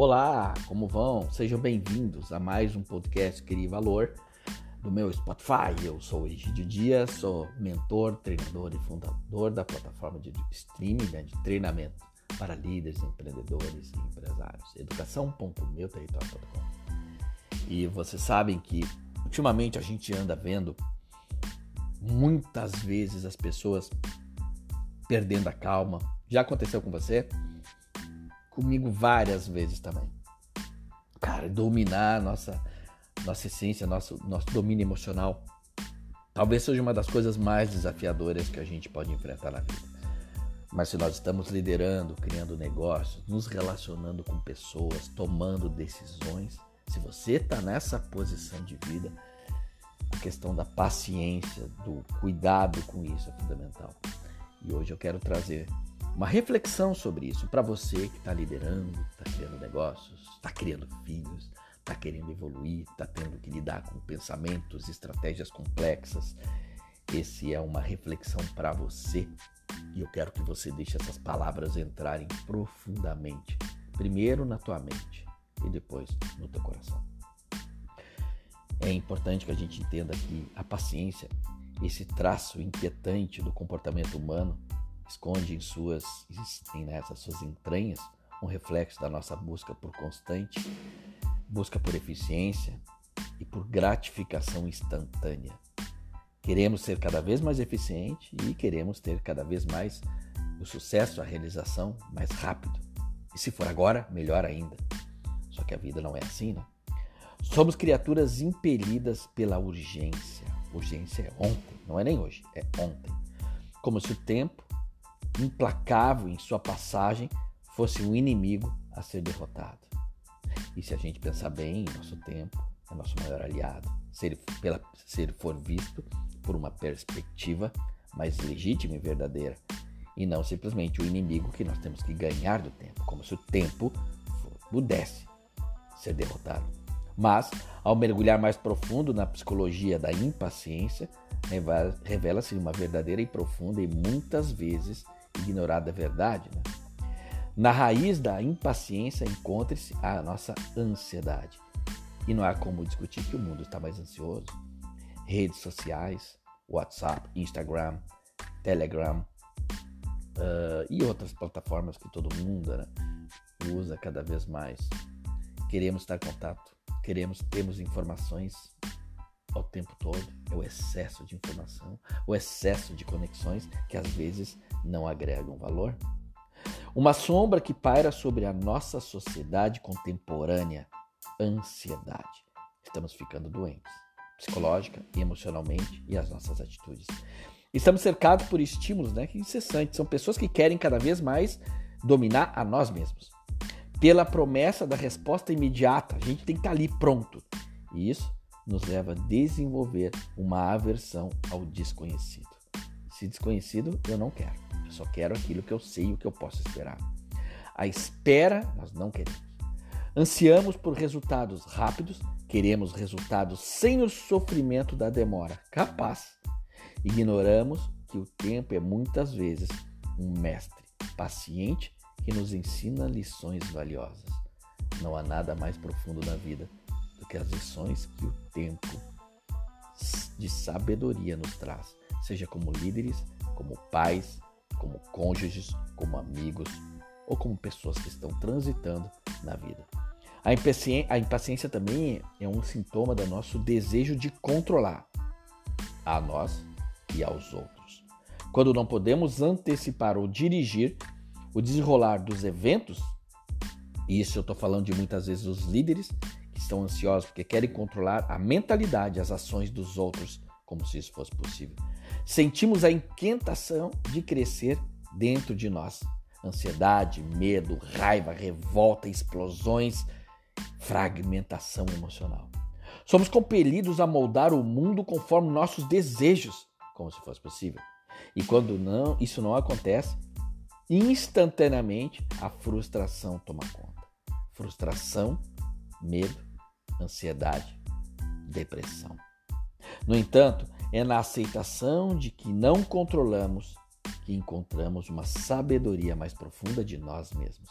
Olá, como vão? Sejam bem-vindos a mais um podcast Crie Valor do meu Spotify. Eu sou Egidio Dias, sou mentor, treinador e fundador da plataforma de streaming né, de treinamento para líderes, empreendedores e empresários. educação.meuterritório.com E vocês sabem que ultimamente a gente anda vendo muitas vezes as pessoas perdendo a calma. Já aconteceu com você? Comigo várias vezes também. Cara, dominar nossa nossa essência, nosso nosso domínio emocional, talvez seja uma das coisas mais desafiadoras que a gente pode enfrentar na vida. Mas se nós estamos liderando, criando negócios, nos relacionando com pessoas, tomando decisões, se você está nessa posição de vida, a questão da paciência, do cuidado com isso é fundamental. E hoje eu quero trazer uma reflexão sobre isso para você que está liderando, está criando negócios, está criando filhos, está querendo evoluir, está tendo que lidar com pensamentos, estratégias complexas. Esse é uma reflexão para você e eu quero que você deixe essas palavras entrarem profundamente, primeiro na tua mente e depois no teu coração. É importante que a gente entenda que a paciência, esse traço inquietante do comportamento humano, esconde em suas, em nessas suas entranhas um reflexo da nossa busca por constante, busca por eficiência e por gratificação instantânea. Queremos ser cada vez mais eficiente e queremos ter cada vez mais o sucesso, a realização mais rápido. E se for agora, melhor ainda. Só que a vida não é assim, né? Somos criaturas impelidas pela urgência. Urgência é ontem, não é nem hoje, é ontem. Como se o tempo implacável em sua passagem, fosse um inimigo a ser derrotado. E se a gente pensar bem, nosso tempo é nosso maior aliado. Se ele, pela, se ele for visto por uma perspectiva mais legítima e verdadeira, e não simplesmente o inimigo que nós temos que ganhar do tempo, como se o tempo pudesse ser derrotado. Mas, ao mergulhar mais profundo na psicologia da impaciência, revela-se uma verdadeira e profunda e muitas vezes ignorada verdade. Né? Na raiz da impaciência encontra-se a nossa ansiedade. E não há como discutir que o mundo está mais ansioso. Redes sociais, WhatsApp, Instagram, Telegram uh, e outras plataformas que todo mundo né, usa cada vez mais. Queremos estar em contato, queremos termos informações ao tempo todo. É o excesso de informação, o excesso de conexões que às vezes não agregam valor. Uma sombra que paira sobre a nossa sociedade contemporânea, ansiedade. Estamos ficando doentes, psicológica e emocionalmente, e as nossas atitudes. Estamos cercados por estímulos né, incessantes. São pessoas que querem cada vez mais dominar a nós mesmos. Pela promessa da resposta imediata, a gente tem que estar ali pronto. E isso nos leva a desenvolver uma aversão ao desconhecido. Se desconhecido, eu não quero. Eu só quero aquilo que eu sei o que eu posso esperar. A espera, nós não queremos. Ansiamos por resultados rápidos, queremos resultados sem o sofrimento da demora. Capaz. Ignoramos que o tempo é muitas vezes um mestre paciente que nos ensina lições valiosas. Não há nada mais profundo na vida que as lições que o tempo de sabedoria nos traz, seja como líderes, como pais, como cônjuges, como amigos ou como pessoas que estão transitando na vida. A impaciência, a impaciência também é um sintoma do nosso desejo de controlar a nós e aos outros. Quando não podemos antecipar ou dirigir o desenrolar dos eventos, e isso eu estou falando de muitas vezes os líderes estão ansiosos porque querem controlar a mentalidade, as ações dos outros, como se isso fosse possível. Sentimos a inquietação de crescer dentro de nós. Ansiedade, medo, raiva, revolta, explosões, fragmentação emocional. Somos compelidos a moldar o mundo conforme nossos desejos, como se fosse possível. E quando não, isso não acontece, instantaneamente a frustração toma conta. Frustração, medo ansiedade, depressão. No entanto, é na aceitação de que não controlamos que encontramos uma sabedoria mais profunda de nós mesmos.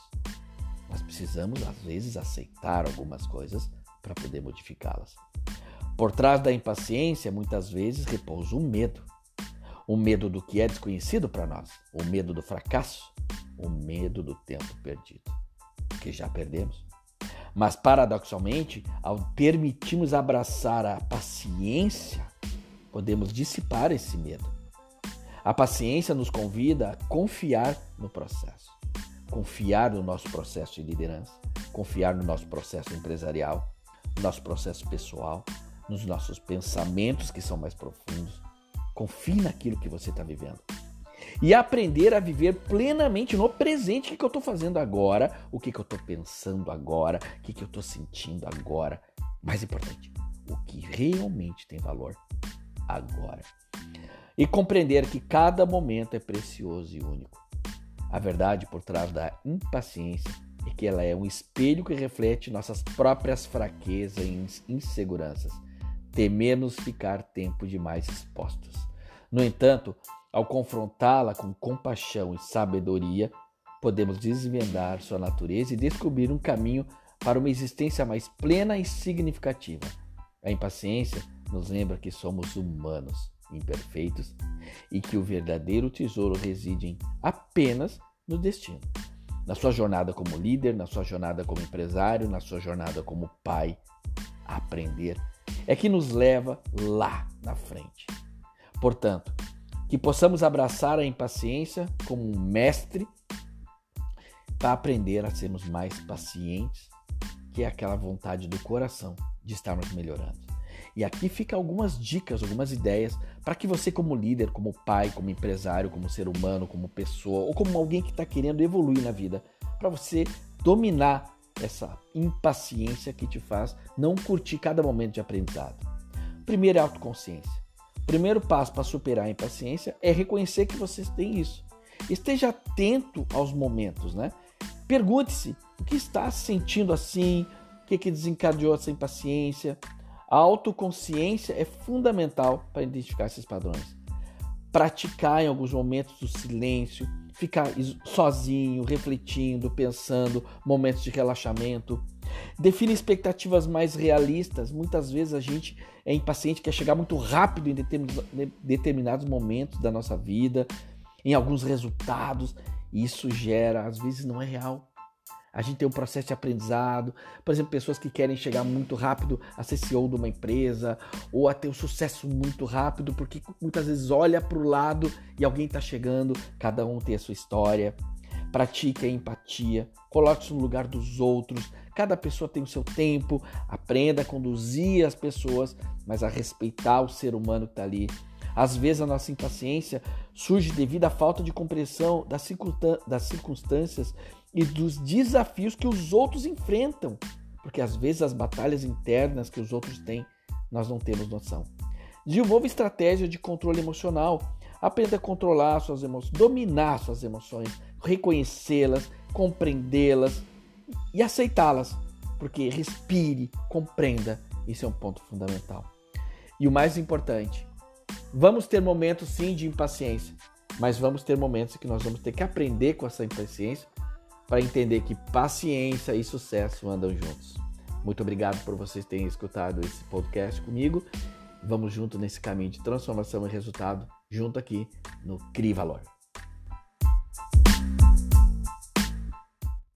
Nós precisamos, às vezes, aceitar algumas coisas para poder modificá-las. Por trás da impaciência, muitas vezes, repousa o medo. O medo do que é desconhecido para nós, o medo do fracasso, o medo do tempo perdido, que já perdemos. Mas, paradoxalmente, ao permitirmos abraçar a paciência, podemos dissipar esse medo. A paciência nos convida a confiar no processo, confiar no nosso processo de liderança, confiar no nosso processo empresarial, no nosso processo pessoal, nos nossos pensamentos que são mais profundos. Confie naquilo que você está vivendo e aprender a viver plenamente no presente. O que, que eu estou fazendo agora? O que, que eu estou pensando agora? O que, que eu estou sentindo agora? Mais importante, o que realmente tem valor agora. E compreender que cada momento é precioso e único. A verdade por trás da impaciência é que ela é um espelho que reflete nossas próprias fraquezas e inseguranças. Tememos ficar tempo demais expostos. No entanto, ao confrontá-la com compaixão e sabedoria, podemos desvendar sua natureza e descobrir um caminho para uma existência mais plena e significativa. A impaciência nos lembra que somos humanos, imperfeitos e que o verdadeiro tesouro reside apenas no destino. Na sua jornada como líder, na sua jornada como empresário, na sua jornada como pai, aprender é que nos leva lá na frente. Portanto, que possamos abraçar a impaciência como um mestre para aprender a sermos mais pacientes, que é aquela vontade do coração de estarmos melhorando. E aqui fica algumas dicas, algumas ideias para que você, como líder, como pai, como empresário, como ser humano, como pessoa ou como alguém que está querendo evoluir na vida, para você dominar essa impaciência que te faz não curtir cada momento de aprendizado. Primeiro é autoconsciência primeiro passo para superar a impaciência é reconhecer que você tem isso. Esteja atento aos momentos, né? Pergunte-se o que está sentindo assim, o que, que desencadeou essa impaciência. A autoconsciência é fundamental para identificar esses padrões. Praticar em alguns momentos o silêncio, ficar sozinho, refletindo, pensando, momentos de relaxamento. Define expectativas mais realistas. Muitas vezes a gente é impaciente, quer chegar muito rápido em determinados momentos da nossa vida, em alguns resultados. Isso gera, às vezes não é real. A gente tem um processo de aprendizado. Por exemplo, pessoas que querem chegar muito rápido a ser CEO de uma empresa ou a ter um sucesso muito rápido, porque muitas vezes olha para o lado e alguém está chegando, cada um tem a sua história. Pratique a empatia, coloque-se no lugar dos outros. Cada pessoa tem o seu tempo. Aprenda a conduzir as pessoas, mas a respeitar o ser humano que está ali. Às vezes a nossa impaciência surge devido à falta de compreensão das circunstâncias e dos desafios que os outros enfrentam, porque às vezes as batalhas internas que os outros têm, nós não temos noção. Desenvolva estratégia de controle emocional. Aprenda a controlar suas emoções, dominar suas emoções, reconhecê-las, compreendê-las e aceitá-las. Porque respire, compreenda, isso é um ponto fundamental. E o mais importante, vamos ter momentos sim de impaciência, mas vamos ter momentos que nós vamos ter que aprender com essa impaciência para entender que paciência e sucesso andam juntos. Muito obrigado por vocês terem escutado esse podcast comigo. Vamos junto nesse caminho de transformação e resultado, junto aqui no CRI Valor.